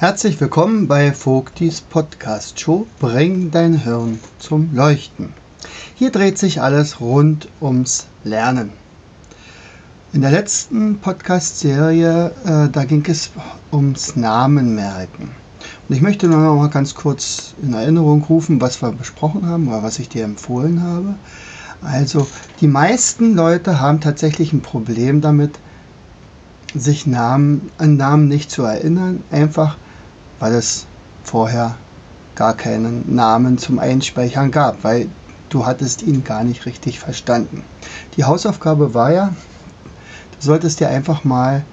Herzlich willkommen bei Vogtis Podcast Show Bring dein Hirn zum Leuchten. Hier dreht sich alles rund ums Lernen. In der letzten Podcast-Serie, äh, da ging es ums Namenmerken. Und ich möchte noch mal ganz kurz in Erinnerung rufen, was wir besprochen haben oder was ich dir empfohlen habe. Also, die meisten Leute haben tatsächlich ein Problem damit, sich Namen, an Namen nicht zu erinnern, einfach weil es vorher gar keinen Namen zum Einspeichern gab, weil du hattest ihn gar nicht richtig verstanden. Die Hausaufgabe war ja, du solltest dir einfach mal,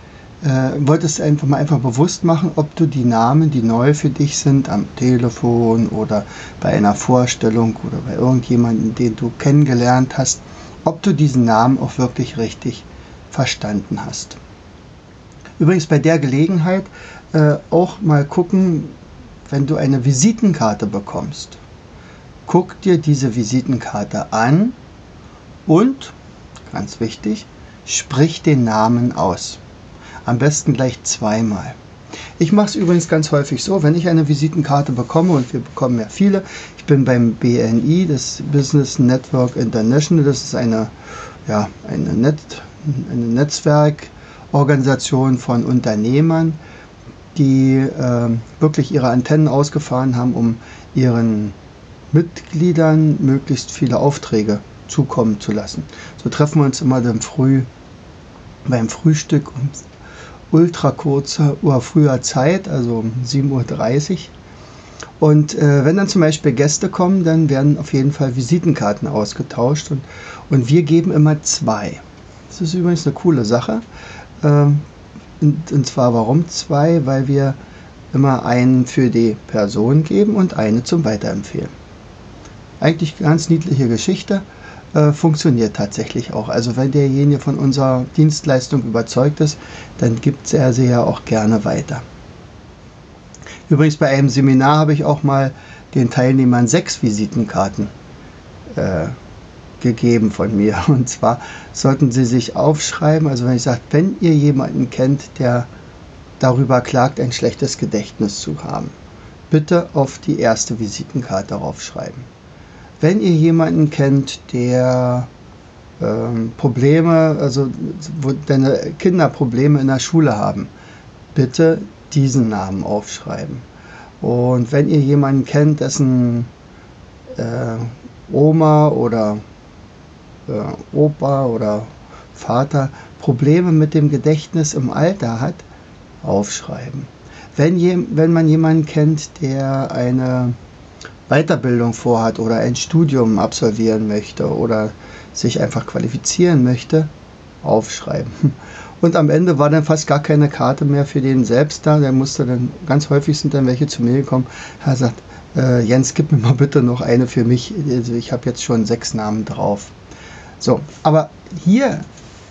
äh, wolltest einfach mal einfach bewusst machen, ob du die Namen, die neu für dich sind, am Telefon oder bei einer Vorstellung oder bei irgendjemandem, den du kennengelernt hast, ob du diesen Namen auch wirklich richtig verstanden hast. Übrigens bei der Gelegenheit äh, auch mal gucken, wenn du eine Visitenkarte bekommst. Guck dir diese Visitenkarte an und, ganz wichtig, sprich den Namen aus. Am besten gleich zweimal. Ich mache es übrigens ganz häufig so, wenn ich eine Visitenkarte bekomme, und wir bekommen ja viele, ich bin beim BNI, das Business Network International, das ist eine, ja, eine, Net, eine Netzwerk, Organisation von Unternehmern, die äh, wirklich ihre Antennen ausgefahren haben, um ihren Mitgliedern möglichst viele Aufträge zukommen zu lassen. So treffen wir uns immer dann früh beim Frühstück um ultra kurzer oder früher Zeit, also um 7.30 Uhr. Und äh, wenn dann zum Beispiel Gäste kommen, dann werden auf jeden Fall Visitenkarten ausgetauscht und, und wir geben immer zwei. Das ist übrigens eine coole Sache. Ähm, und, und zwar warum zwei? Weil wir immer einen für die Person geben und eine zum Weiterempfehlen. Eigentlich ganz niedliche Geschichte, äh, funktioniert tatsächlich auch. Also wenn derjenige von unserer Dienstleistung überzeugt ist, dann gibt er sie ja auch gerne weiter. Übrigens bei einem Seminar habe ich auch mal den Teilnehmern sechs Visitenkarten äh, gegeben von mir. Und zwar sollten Sie sich aufschreiben, also wenn ich sage, wenn ihr jemanden kennt, der darüber klagt, ein schlechtes Gedächtnis zu haben, bitte auf die erste Visitenkarte draufschreiben. Wenn ihr jemanden kennt, der ähm, Probleme, also wo deine Kinder Probleme in der Schule haben, bitte diesen Namen aufschreiben. Und wenn ihr jemanden kennt, dessen äh, Oma oder äh, Opa oder Vater Probleme mit dem Gedächtnis im Alter hat, aufschreiben. Wenn, je, wenn man jemanden kennt, der eine Weiterbildung vorhat oder ein Studium absolvieren möchte oder sich einfach qualifizieren möchte, aufschreiben. Und am Ende war dann fast gar keine Karte mehr für den selbst da. Der musste dann, ganz häufig sind dann welche zu mir gekommen. Er sagt, äh, Jens, gib mir mal bitte noch eine für mich. Also ich habe jetzt schon sechs Namen drauf. So, aber hier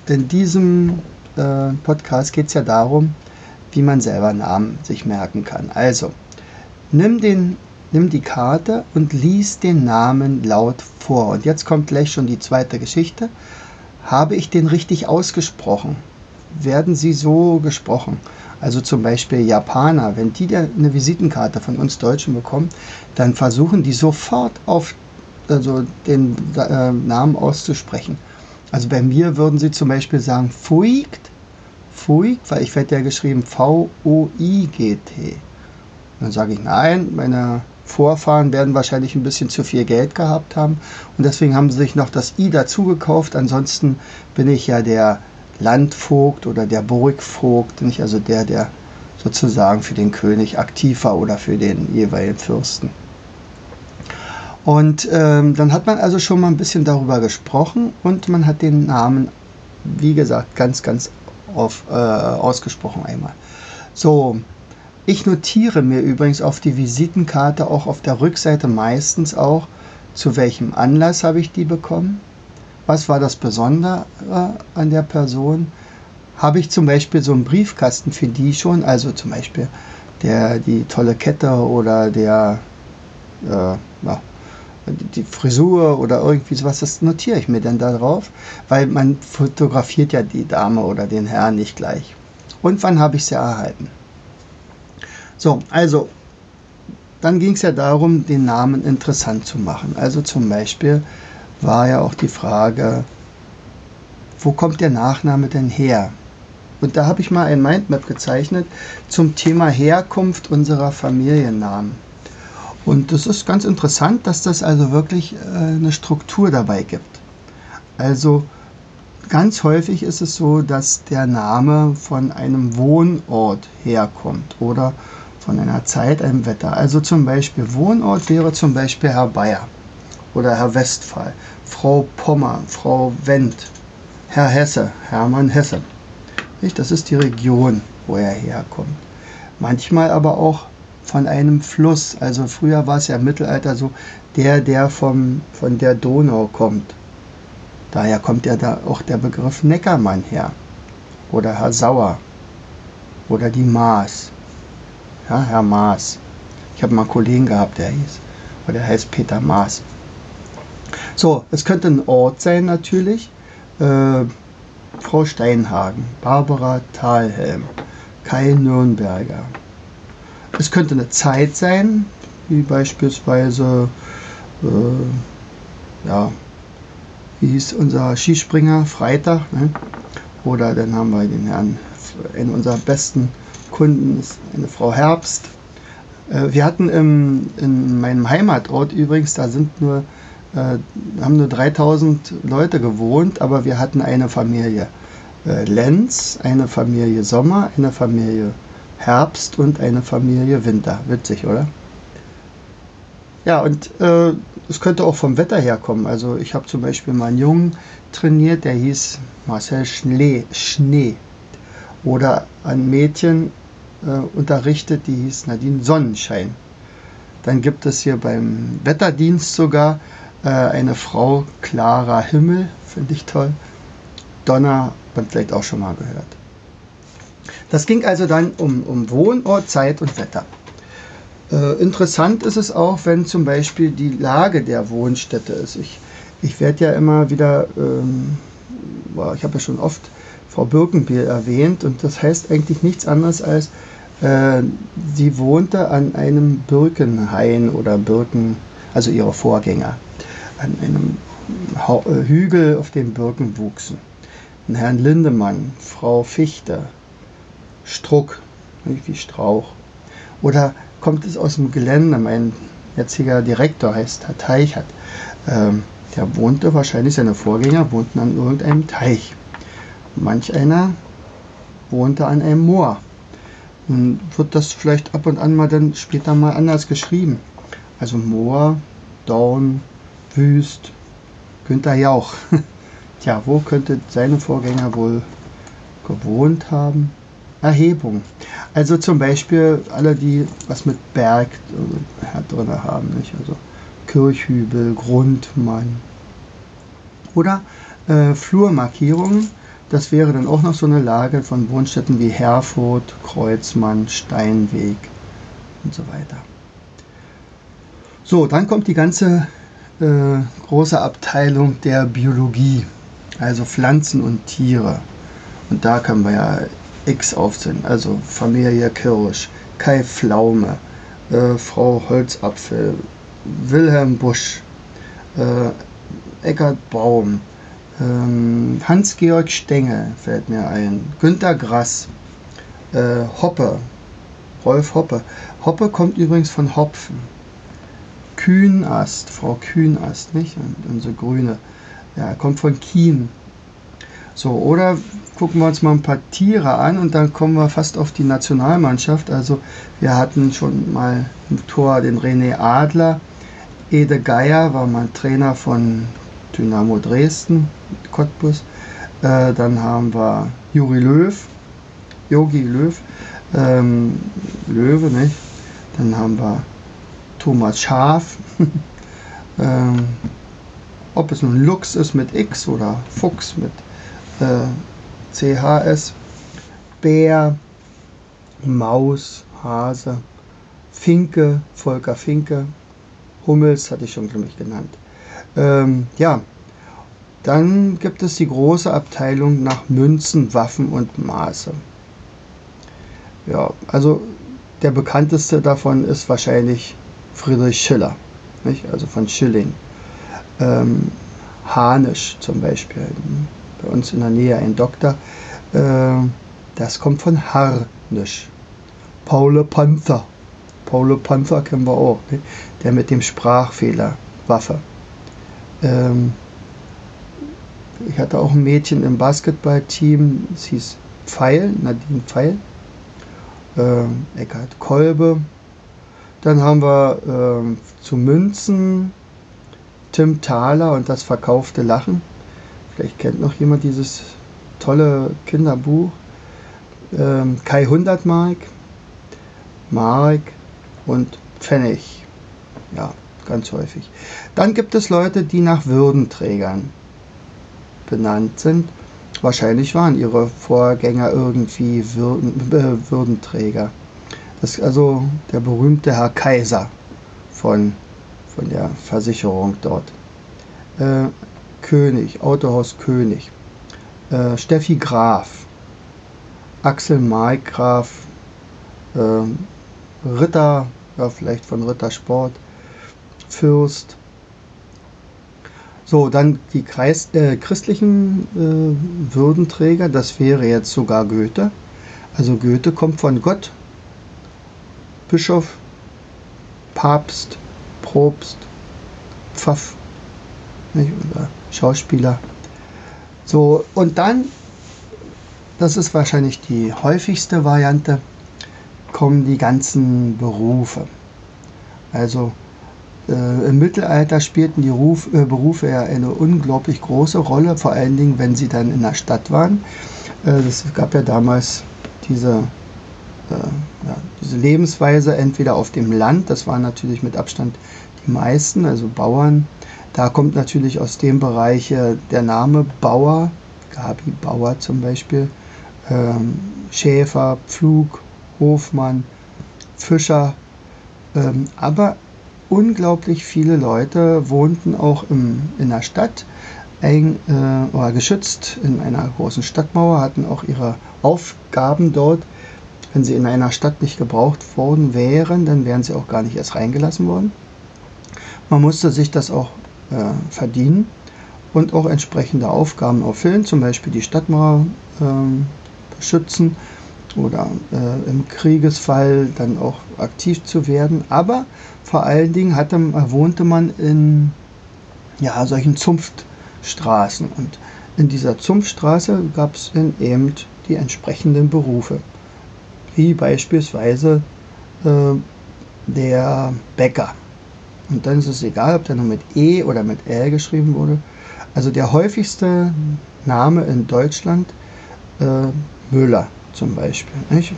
in diesem äh, Podcast geht es ja darum, wie man selber Namen sich merken kann. Also, nimm, den, nimm die Karte und lies den Namen laut vor. Und jetzt kommt gleich schon die zweite Geschichte. Habe ich den richtig ausgesprochen? Werden sie so gesprochen? Also zum Beispiel Japaner, wenn die eine Visitenkarte von uns Deutschen bekommen, dann versuchen die sofort auf also den äh, Namen auszusprechen. Also bei mir würden sie zum Beispiel sagen Fuigt, Fuigt, weil ich werde ja geschrieben V-O-I-G-T. Dann sage ich nein, meine Vorfahren werden wahrscheinlich ein bisschen zu viel Geld gehabt haben und deswegen haben sie sich noch das I dazu gekauft. Ansonsten bin ich ja der Landvogt oder der Burgvogt, nicht also der, der sozusagen für den König aktiv war oder für den jeweiligen Fürsten. Und ähm, dann hat man also schon mal ein bisschen darüber gesprochen und man hat den Namen, wie gesagt, ganz, ganz auf, äh, ausgesprochen einmal. So, ich notiere mir übrigens auf die Visitenkarte auch auf der Rückseite meistens auch, zu welchem Anlass habe ich die bekommen, was war das Besondere an der Person, habe ich zum Beispiel so einen Briefkasten für die schon, also zum Beispiel der, die tolle Kette oder der, äh, ja, die Frisur oder irgendwie sowas, das notiere ich mir dann darauf, weil man fotografiert ja die Dame oder den Herrn nicht gleich. Und wann habe ich sie erhalten? So, also dann ging es ja darum, den Namen interessant zu machen. Also zum Beispiel war ja auch die Frage, wo kommt der Nachname denn her? Und da habe ich mal ein Mindmap gezeichnet zum Thema Herkunft unserer Familiennamen. Und das ist ganz interessant, dass das also wirklich äh, eine Struktur dabei gibt. Also ganz häufig ist es so, dass der Name von einem Wohnort herkommt oder von einer Zeit, einem Wetter. Also zum Beispiel Wohnort wäre zum Beispiel Herr Bayer oder Herr Westphal, Frau Pommer, Frau Wendt, Herr Hesse, Hermann Hesse. Das ist die Region, wo er herkommt. Manchmal aber auch von einem Fluss. Also früher war es ja im Mittelalter so, der, der vom, von der Donau kommt. Daher kommt ja da auch der Begriff Neckermann her. Oder Herr Sauer. Oder die Maas. Ja, Herr Maas. Ich habe mal einen Kollegen gehabt, der hieß. Oder der heißt Peter Maas. So, es könnte ein Ort sein natürlich. Äh, Frau Steinhagen, Barbara Thalhelm, Kai Nürnberger. Es könnte eine Zeit sein, wie beispielsweise, äh, ja, wie hieß unser Skispringer, Freitag. Ne? Oder dann haben wir den Herrn, einen unserer besten Kunden, ist eine Frau Herbst. Äh, wir hatten im, in meinem Heimatort übrigens, da sind nur äh, haben nur 3000 Leute gewohnt, aber wir hatten eine Familie äh, Lenz, eine Familie Sommer, eine Familie Herbst und eine Familie Winter. Witzig, oder? Ja, und äh, es könnte auch vom Wetter herkommen. Also ich habe zum Beispiel mal einen Jungen trainiert, der hieß Marcel Schnee. Schnee. Oder ein Mädchen äh, unterrichtet, die hieß Nadine Sonnenschein. Dann gibt es hier beim Wetterdienst sogar äh, eine Frau, klarer Himmel, finde ich toll. Donner, man vielleicht auch schon mal gehört. Das ging also dann um, um Wohnort, Zeit und Wetter. Äh, interessant ist es auch, wenn zum Beispiel die Lage der Wohnstätte ist. Ich, ich werde ja immer wieder, ähm, ich habe ja schon oft Frau Birkenbiel erwähnt und das heißt eigentlich nichts anderes als, äh, sie wohnte an einem Birkenhain oder Birken, also ihre Vorgänger an einem äh, Hügel, auf dem Birken wuchsen. Herrn Lindemann, Frau Fichte, Struck, wie Strauch. Oder kommt es aus dem Gelände? Mein jetziger Direktor heißt Herr Teichert. Ähm, der wohnte, wahrscheinlich seine Vorgänger wohnten an irgendeinem Teich. Manch einer wohnte an einem Moor. Nun wird das vielleicht ab und an mal dann später mal anders geschrieben. Also Moor, Dorn, Wüst, Günther Jauch. Tja, wo könnte seine Vorgänger wohl gewohnt haben? Erhebung. Also zum Beispiel alle, die was mit Berg äh, drin haben, nicht? also Kirchhübel, Grundmann. Oder äh, Flurmarkierungen, das wäre dann auch noch so eine Lage von Wohnstätten wie Herford, Kreuzmann, Steinweg und so weiter. So, dann kommt die ganze äh, große Abteilung der Biologie, also Pflanzen und Tiere. Und da können wir ja X aufzählen, also Familie Kirsch, Kai Pflaume, äh, Frau Holzapfel, Wilhelm Busch, äh, Eckart Baum, ähm, Hans-Georg Stengel fällt mir ein, Günter Grass, äh, Hoppe, Rolf Hoppe. Hoppe kommt übrigens von Hopfen. Kühnast, Frau Kühnast, nicht? Und unsere Grüne. Ja, kommt von Kien. So, oder gucken wir uns mal ein paar Tiere an und dann kommen wir fast auf die Nationalmannschaft. Also wir hatten schon mal im Tor den René Adler. Ede Geier war mal Trainer von Dynamo Dresden, Cottbus. Äh, dann haben wir Juri Löw, Yogi Löw, ähm, Löwe, nicht? Dann haben wir Thomas Schaf. ähm, ob es nun Lux ist mit X oder Fuchs mit äh, CHS. Bär, Maus, Hase, Finke, Volker Finke, Hummels hatte ich schon, glaube ich, genannt. Ähm, ja, dann gibt es die große Abteilung nach Münzen, Waffen und Maße. Ja, also der bekannteste davon ist wahrscheinlich Friedrich Schiller, nicht? also von Schilling. Ähm, Hanisch zum Beispiel, bei uns in der Nähe ein Doktor, äh, das kommt von Harnisch. Paul Panther, Paul Panther kennen wir auch, nicht? der mit dem Sprachfehler Waffe. Ähm, ich hatte auch ein Mädchen im Basketballteam, es hieß Pfeil, Nadine Pfeil, äh, Eckhard Kolbe. Dann haben wir äh, zu Münzen Tim Thaler und das verkaufte Lachen. Vielleicht kennt noch jemand dieses tolle Kinderbuch. Ähm, Kai Hundertmark, Mark und Pfennig. Ja, ganz häufig. Dann gibt es Leute, die nach Würdenträgern benannt sind. Wahrscheinlich waren ihre Vorgänger irgendwie Würden, äh, Würdenträger. Das ist also der berühmte Herr Kaiser von, von der Versicherung dort. Äh, König, Autohaus König. Äh, Steffi Graf, Axel Markgraf, äh, Ritter, ja, vielleicht von Rittersport, Fürst, so, dann die Kreis, äh, christlichen äh, Würdenträger, das wäre jetzt sogar Goethe. Also Goethe kommt von Gott, Bischof, Papst, Propst, Pfaff, nicht, oder Schauspieler. So, und dann, das ist wahrscheinlich die häufigste Variante, kommen die ganzen Berufe. Also äh, Im Mittelalter spielten die Ruf, äh, Berufe ja eine unglaublich große Rolle, vor allen Dingen, wenn sie dann in der Stadt waren. Äh, es gab ja damals diese, äh, ja, diese Lebensweise entweder auf dem Land, das waren natürlich mit Abstand die meisten, also Bauern. Da kommt natürlich aus dem Bereich der Name Bauer, Gabi Bauer zum Beispiel, ähm, Schäfer, Pflug, Hofmann, Fischer, ähm, aber unglaublich viele Leute wohnten auch im, in der Stadt ein, äh, oder geschützt in einer großen Stadtmauer, hatten auch ihre Aufgaben dort. Wenn sie in einer Stadt nicht gebraucht worden wären, dann wären sie auch gar nicht erst reingelassen worden. Man musste sich das auch äh, verdienen und auch entsprechende Aufgaben erfüllen, zum Beispiel die Stadtmauer äh, beschützen oder äh, im Kriegesfall dann auch aktiv zu werden. Aber vor allen Dingen hatte, wohnte man in ja, solchen Zunftstraßen. Und in dieser Zunftstraße gab es eben die entsprechenden Berufe. Wie beispielsweise äh, der Bäcker. Und dann ist es egal, ob der nur mit E oder mit L geschrieben wurde. Also der häufigste Name in Deutschland äh, Müller zum Beispiel. Nicht?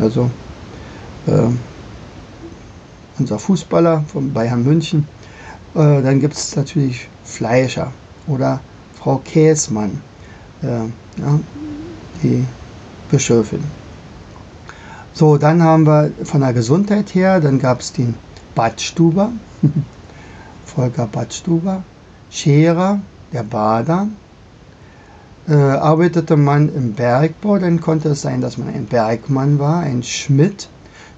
Also äh, unser Fußballer von Bayern München. Äh, dann gibt es natürlich Fleischer oder Frau Käsmann, äh, ja, die Bischöfin. So, dann haben wir von der Gesundheit her, dann gab es den Badstuber, Volker Badstuber, Scherer, der Bader. Äh, arbeitete man im Bergbau, dann konnte es sein, dass man ein Bergmann war, ein Schmidt,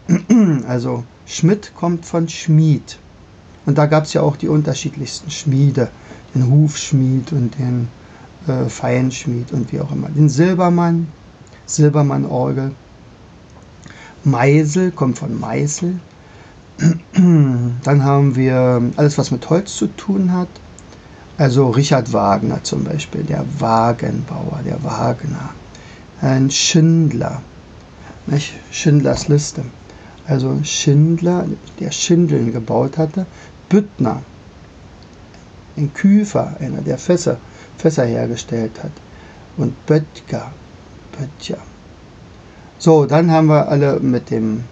also Schmidt kommt von Schmied. Und da gab es ja auch die unterschiedlichsten Schmiede. Den Hufschmied und den äh, Feinschmied und wie auch immer. Den Silbermann, Silbermann-Orgel. Meisel kommt von Meißel. Dann haben wir alles, was mit Holz zu tun hat. Also Richard Wagner zum Beispiel, der Wagenbauer, der Wagner. Ein Schindler. Nicht? Schindlers Liste also Schindler, der Schindeln gebaut hatte, Büttner, ein Küfer, einer, der Fässer, Fässer hergestellt hat, und Böttger, Böttcher. So, dann haben wir alle mit dem,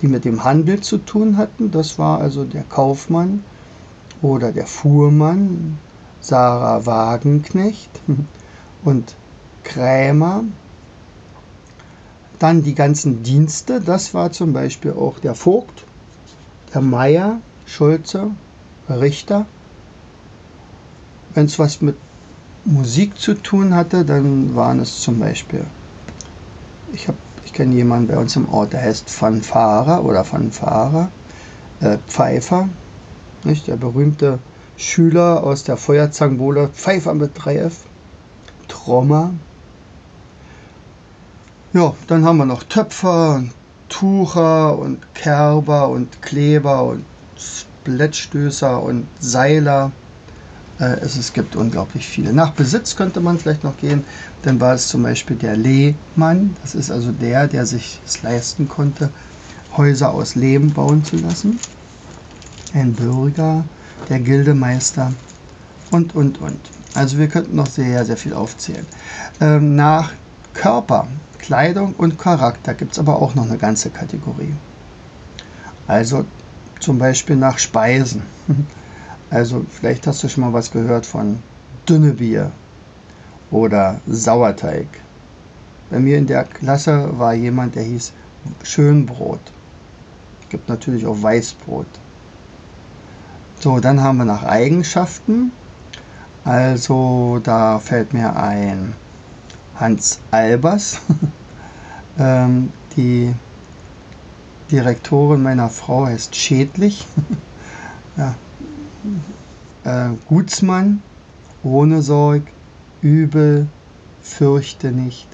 die mit dem Handel zu tun hatten. Das war also der Kaufmann oder der Fuhrmann, Sarah Wagenknecht und Krämer, dann die ganzen Dienste, das war zum Beispiel auch der Vogt, der Meier, Schulze, Richter. Wenn es was mit Musik zu tun hatte, dann waren es zum Beispiel, ich, ich kenne jemanden bei uns im Ort, der heißt Fanfara oder Fanfara, äh, Pfeifer, nicht? der berühmte Schüler aus der Feuerzangenbowle Pfeifer mit 3F, Trommer. Ja, dann haben wir noch Töpfer Tucher und Kerber und Kleber und Splettstößer und Seiler. Äh, es, es gibt unglaublich viele. Nach Besitz könnte man vielleicht noch gehen. Dann war es zum Beispiel der Lehmann. Das ist also der, der sich es leisten konnte, Häuser aus Lehm bauen zu lassen. Ein Bürger, der Gildemeister und, und, und. Also wir könnten noch sehr, sehr viel aufzählen. Ähm, nach Körper, Kleidung und Charakter gibt es aber auch noch eine ganze Kategorie. Also zum Beispiel nach Speisen. Also vielleicht hast du schon mal was gehört von Dünnebier oder Sauerteig. Bei mir in der Klasse war jemand, der hieß Schönbrot. Es gibt natürlich auch Weißbrot. So, dann haben wir nach Eigenschaften. Also da fällt mir ein Hans Albers, ähm, die Direktorin meiner Frau heißt Schädlich. ja. Äh, Gutsmann, ohne Sorg, übel, fürchte nicht.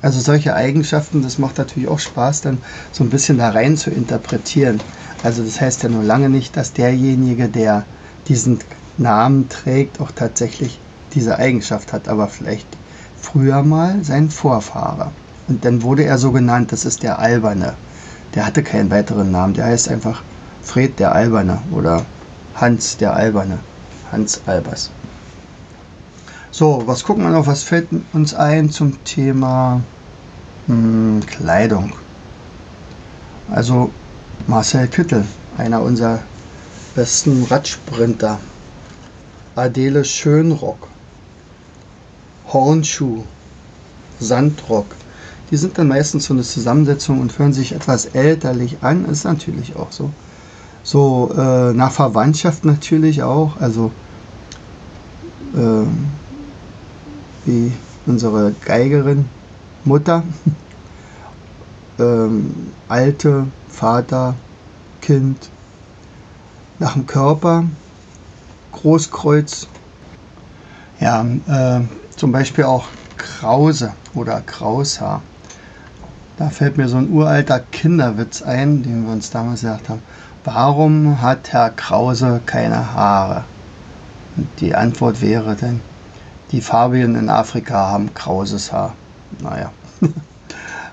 Also solche Eigenschaften, das macht natürlich auch Spaß, dann so ein bisschen da rein zu interpretieren. Also das heißt ja nur lange nicht, dass derjenige, der diesen Namen trägt, auch tatsächlich diese Eigenschaft hat, aber vielleicht früher mal sein Vorfahrer. Und dann wurde er so genannt, das ist der Alberne. Der hatte keinen weiteren Namen, der heißt einfach Fred der Alberne oder Hans der Alberne. Hans Albers. So, was gucken wir noch? Was fällt uns ein zum Thema hm, Kleidung? Also Marcel Kittel, einer unserer besten Radsprinter. Adele Schönrock, Hornschuh, Sandrock. Die sind dann meistens so eine Zusammensetzung und hören sich etwas elterlich an. Ist natürlich auch so. So äh, nach Verwandtschaft natürlich auch. Also äh, wie unsere Geigerin, Mutter, ähm, Alte, Vater, Kind. Nach dem Körper, Großkreuz. Ja, äh, zum Beispiel auch Krause oder Kraushaar. Da fällt mir so ein uralter Kinderwitz ein, den wir uns damals gesagt haben. Warum hat Herr Krause keine Haare? Und die Antwort wäre dann, die Fabien in Afrika haben krauses Haar. Naja.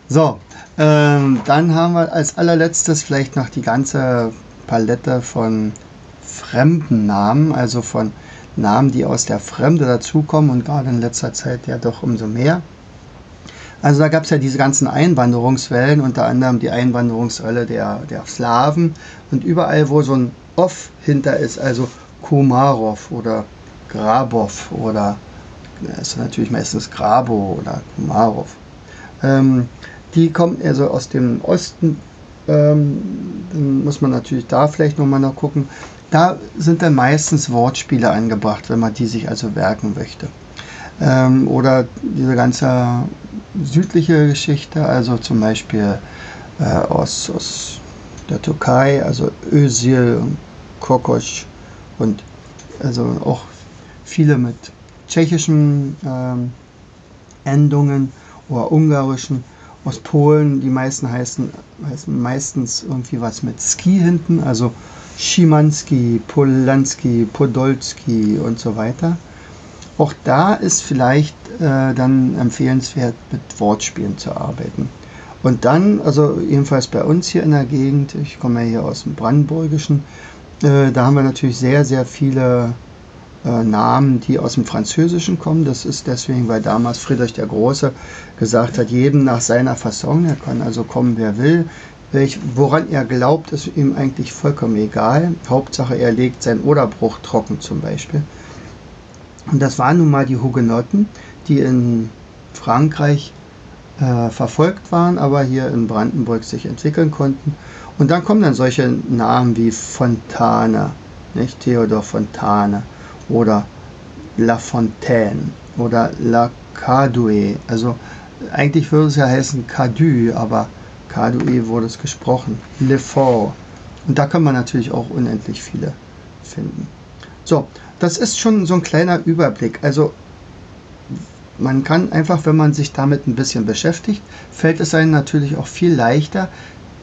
so, ähm, dann haben wir als allerletztes vielleicht noch die ganze Palette von fremden Namen, also von Namen, die aus der Fremde dazukommen und gerade in letzter Zeit ja doch umso mehr. Also da gab es ja diese ganzen Einwanderungswellen, unter anderem die Einwanderungswelle der, der Slawen und überall, wo so ein Off hinter ist, also Komarov oder Grabov oder ist natürlich meistens Grabo oder Komarov. Ähm, die kommen also aus dem Osten. Ähm, dann muss man natürlich da vielleicht nochmal noch gucken. Da sind dann meistens Wortspiele angebracht, wenn man die sich also werken möchte. Ähm, oder diese ganze südliche Geschichte, also zum Beispiel äh, aus, aus der Türkei, also Özil und Kokosch und also auch viele mit tschechischen ähm, Endungen oder ungarischen aus Polen. Die meisten heißen, heißen meistens irgendwie was mit Ski hinten, also Schimanski, Polanski, Podolski und so weiter. Auch da ist vielleicht äh, dann empfehlenswert, mit Wortspielen zu arbeiten. Und dann, also jedenfalls bei uns hier in der Gegend, ich komme ja hier aus dem Brandenburgischen, äh, da haben wir natürlich sehr, sehr viele äh, Namen, die aus dem Französischen kommen. Das ist deswegen, weil damals Friedrich der Große gesagt hat, jedem nach seiner Fasson, er kann also kommen, wer will. Welch, woran er glaubt, ist ihm eigentlich vollkommen egal. Hauptsache, er legt seinen Oderbruch trocken zum Beispiel. Und das waren nun mal die Hugenotten, die in Frankreich äh, verfolgt waren, aber hier in Brandenburg sich entwickeln konnten. Und dann kommen dann solche Namen wie Fontane, nicht Theodor Fontane oder La Fontaine oder La Cadoué, also eigentlich würde es ja heißen Cadu, aber Cadue wurde es gesprochen. Lefort. Und da kann man natürlich auch unendlich viele finden. So, das ist schon so ein kleiner Überblick. Also man kann einfach, wenn man sich damit ein bisschen beschäftigt, fällt es einem natürlich auch viel leichter,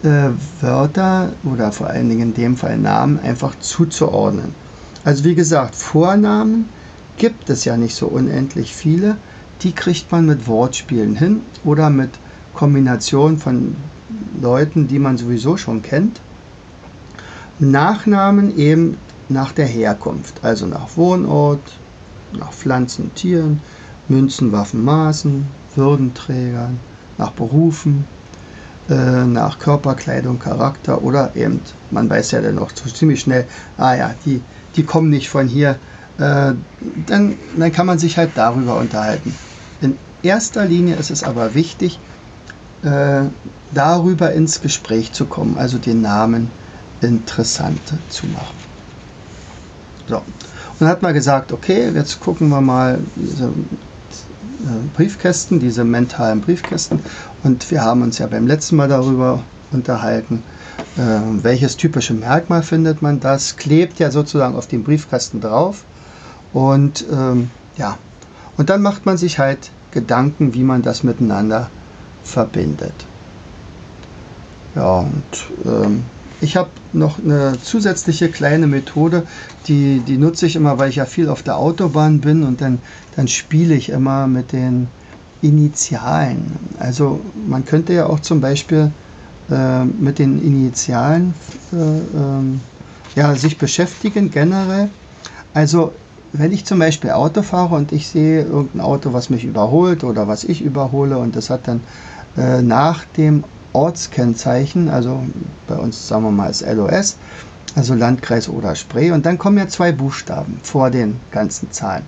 äh, Wörter oder vor allen Dingen in dem Fall Namen einfach zuzuordnen. Also wie gesagt, Vornamen gibt es ja nicht so unendlich viele. Die kriegt man mit Wortspielen hin oder mit Kombination von Leuten, die man sowieso schon kennt. Nachnamen eben nach der Herkunft, also nach Wohnort, nach Pflanzen, Tieren, Münzen, Waffen, Maßen, Würdenträgern, nach Berufen, äh, nach Körperkleidung, Charakter oder eben, man weiß ja dann noch ziemlich schnell, ah ja, die, die kommen nicht von hier, äh, dann, dann kann man sich halt darüber unterhalten. In erster Linie ist es aber wichtig, äh, darüber ins Gespräch zu kommen, also den Namen interessant zu machen. Dann hat man gesagt, okay, jetzt gucken wir mal diese äh, Briefkästen, diese mentalen Briefkästen. Und wir haben uns ja beim letzten Mal darüber unterhalten, äh, welches typische Merkmal findet man. Das klebt ja sozusagen auf dem Briefkasten drauf. Und ähm, ja, und dann macht man sich halt Gedanken, wie man das miteinander verbindet. Ja, und ähm, ich habe noch eine zusätzliche kleine Methode, die, die nutze ich immer, weil ich ja viel auf der Autobahn bin und dann, dann spiele ich immer mit den Initialen. Also man könnte ja auch zum Beispiel äh, mit den Initialen äh, äh, ja, sich beschäftigen generell. Also wenn ich zum Beispiel Auto fahre und ich sehe irgendein Auto, was mich überholt oder was ich überhole und das hat dann äh, nach dem Ortskennzeichen, also bei uns sagen wir mal als LOS, also Landkreis oder Spree. Und dann kommen ja zwei Buchstaben vor den ganzen Zahlen.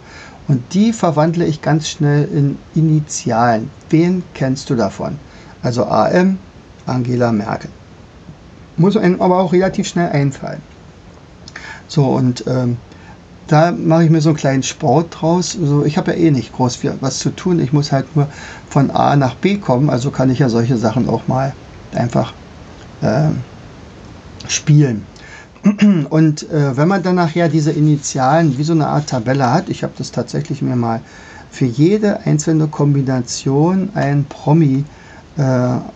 Und die verwandle ich ganz schnell in Initialen. Wen kennst du davon? Also AM, Angela Merkel. Muss einem aber auch relativ schnell einfallen. So, und ähm, da mache ich mir so einen kleinen Sport draus. Also ich habe ja eh nicht groß was zu tun. Ich muss halt nur von A nach B kommen. Also kann ich ja solche Sachen auch mal einfach äh, spielen. Und äh, wenn man dann nachher diese Initialen wie so eine Art Tabelle hat, ich habe das tatsächlich mir mal für jede einzelne Kombination ein Promi äh,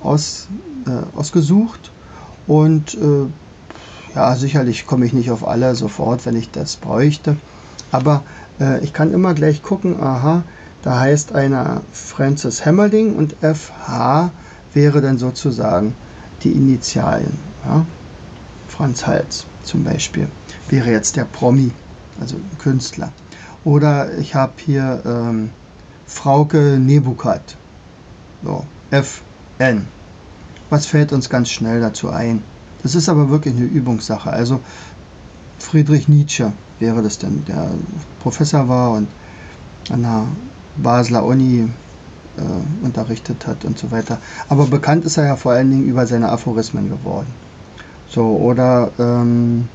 aus, äh, ausgesucht und äh, ja, sicherlich komme ich nicht auf alle sofort, wenn ich das bräuchte. Aber äh, ich kann immer gleich gucken, aha, da heißt einer Francis Hammerling und FH wäre dann sozusagen die Initialien. Ja? Franz Hals zum Beispiel wäre jetzt der Promi, also Künstler. Oder ich habe hier ähm, Frauke Nebukat. So, FN. Was fällt uns ganz schnell dazu ein? Das ist aber wirklich eine Übungssache. Also Friedrich Nietzsche wäre das denn, der Professor war und an der Basler Uni äh, unterrichtet hat und so weiter. Aber bekannt ist er ja vor allen Dingen über seine Aphorismen geworden. So, oder ähm,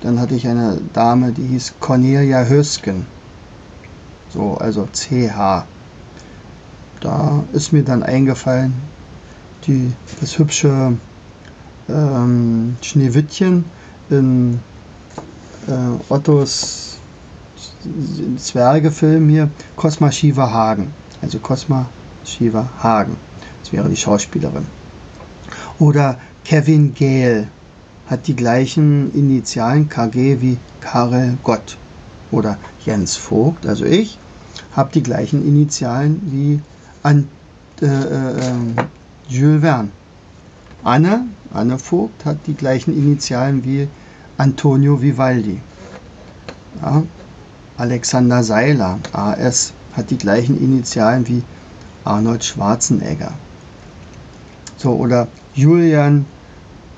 dann hatte ich eine Dame, die hieß Cornelia Hösken. So, also CH. Da ist mir dann eingefallen, die, das hübsche ähm, Schneewittchen in äh, Ottos Zwergefilm hier, Cosma Shiva Hagen. Also Cosma Shiva Hagen. Das wäre die Schauspielerin. Oder Kevin Gale hat die gleichen Initialen KG wie Karel Gott. Oder Jens Vogt, also ich, habe die gleichen Initialen wie an, äh, äh, Jules Verne. Anne Anne Vogt hat die gleichen Initialen wie Antonio Vivaldi. Ja, Alexander Seiler, AS, hat die gleichen Initialen wie Arnold Schwarzenegger. So, oder Julian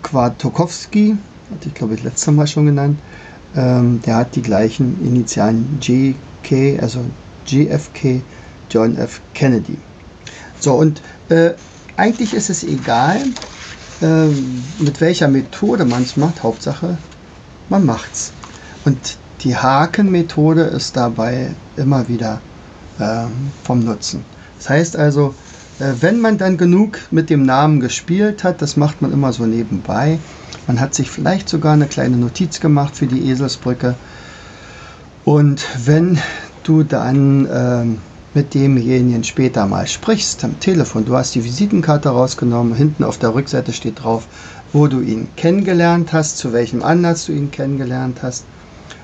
Kwartokowski, hatte ich glaube ich letztes Mal schon genannt, ähm, der hat die gleichen Initialen JK, also JFK, John F. Kennedy. So, und äh, eigentlich ist es egal, ähm, mit welcher Methode man es macht. Hauptsache, man macht's. Und die Haken-Methode ist dabei immer wieder ähm, vom Nutzen. Das heißt also, äh, wenn man dann genug mit dem Namen gespielt hat, das macht man immer so nebenbei. Man hat sich vielleicht sogar eine kleine Notiz gemacht für die Eselsbrücke. Und wenn du dann äh, mit demjenigen später mal sprichst am Telefon, du hast die Visitenkarte rausgenommen, hinten auf der Rückseite steht drauf, wo du ihn kennengelernt hast, zu welchem Anlass du ihn kennengelernt hast.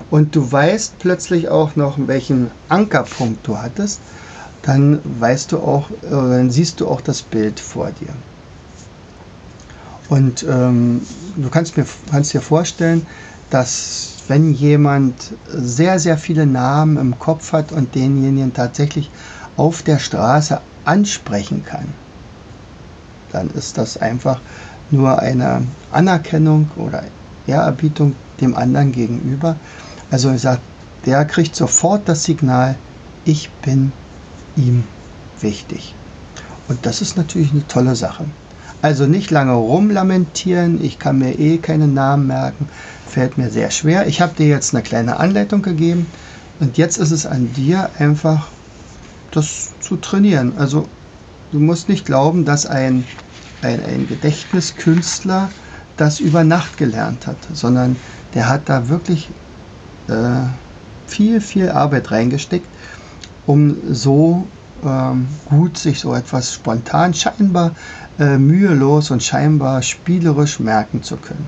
Und du weißt plötzlich auch noch, welchen Ankerpunkt du hattest, dann weißt du auch, äh, dann siehst du auch das Bild vor dir. Und ähm, du kannst, mir, kannst dir vorstellen, dass wenn jemand sehr, sehr viele Namen im Kopf hat und denjenigen tatsächlich auf der Straße ansprechen kann, dann ist das einfach nur eine Anerkennung oder Ehrerbietung dem anderen gegenüber. Also ich sage, der kriegt sofort das Signal, ich bin ihm wichtig. Und das ist natürlich eine tolle Sache. Also nicht lange rumlamentieren, ich kann mir eh keine Namen merken, fällt mir sehr schwer. Ich habe dir jetzt eine kleine Anleitung gegeben und jetzt ist es an dir einfach das zu trainieren. Also du musst nicht glauben, dass ein, ein, ein Gedächtniskünstler das über Nacht gelernt hat, sondern der hat da wirklich äh, viel, viel Arbeit reingesteckt, um so ähm, gut sich so etwas spontan, scheinbar äh, mühelos und scheinbar spielerisch merken zu können.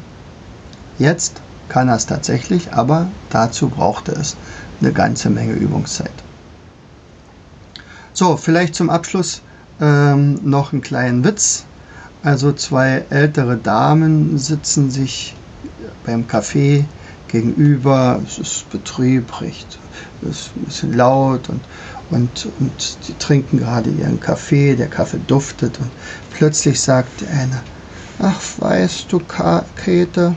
Jetzt kann er es tatsächlich, aber dazu brauchte es eine ganze Menge Übungszeit. So, vielleicht zum Abschluss ähm, noch einen kleinen Witz. Also zwei ältere Damen sitzen sich beim Kaffee gegenüber. Es ist betrübrig, es ist ein bisschen laut und, und, und die trinken gerade ihren Kaffee. Der Kaffee duftet und plötzlich sagt eine, ach weißt du, Käthe,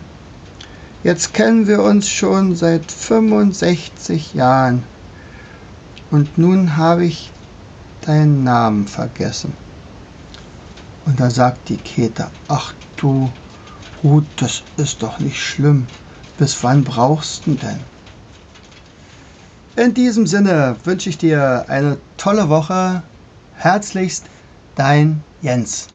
Jetzt kennen wir uns schon seit 65 Jahren. Und nun habe ich deinen Namen vergessen. Und da sagt die Käthe, ach du, Ruth, das ist doch nicht schlimm. Bis wann brauchst du denn? In diesem Sinne wünsche ich dir eine tolle Woche. Herzlichst, dein Jens.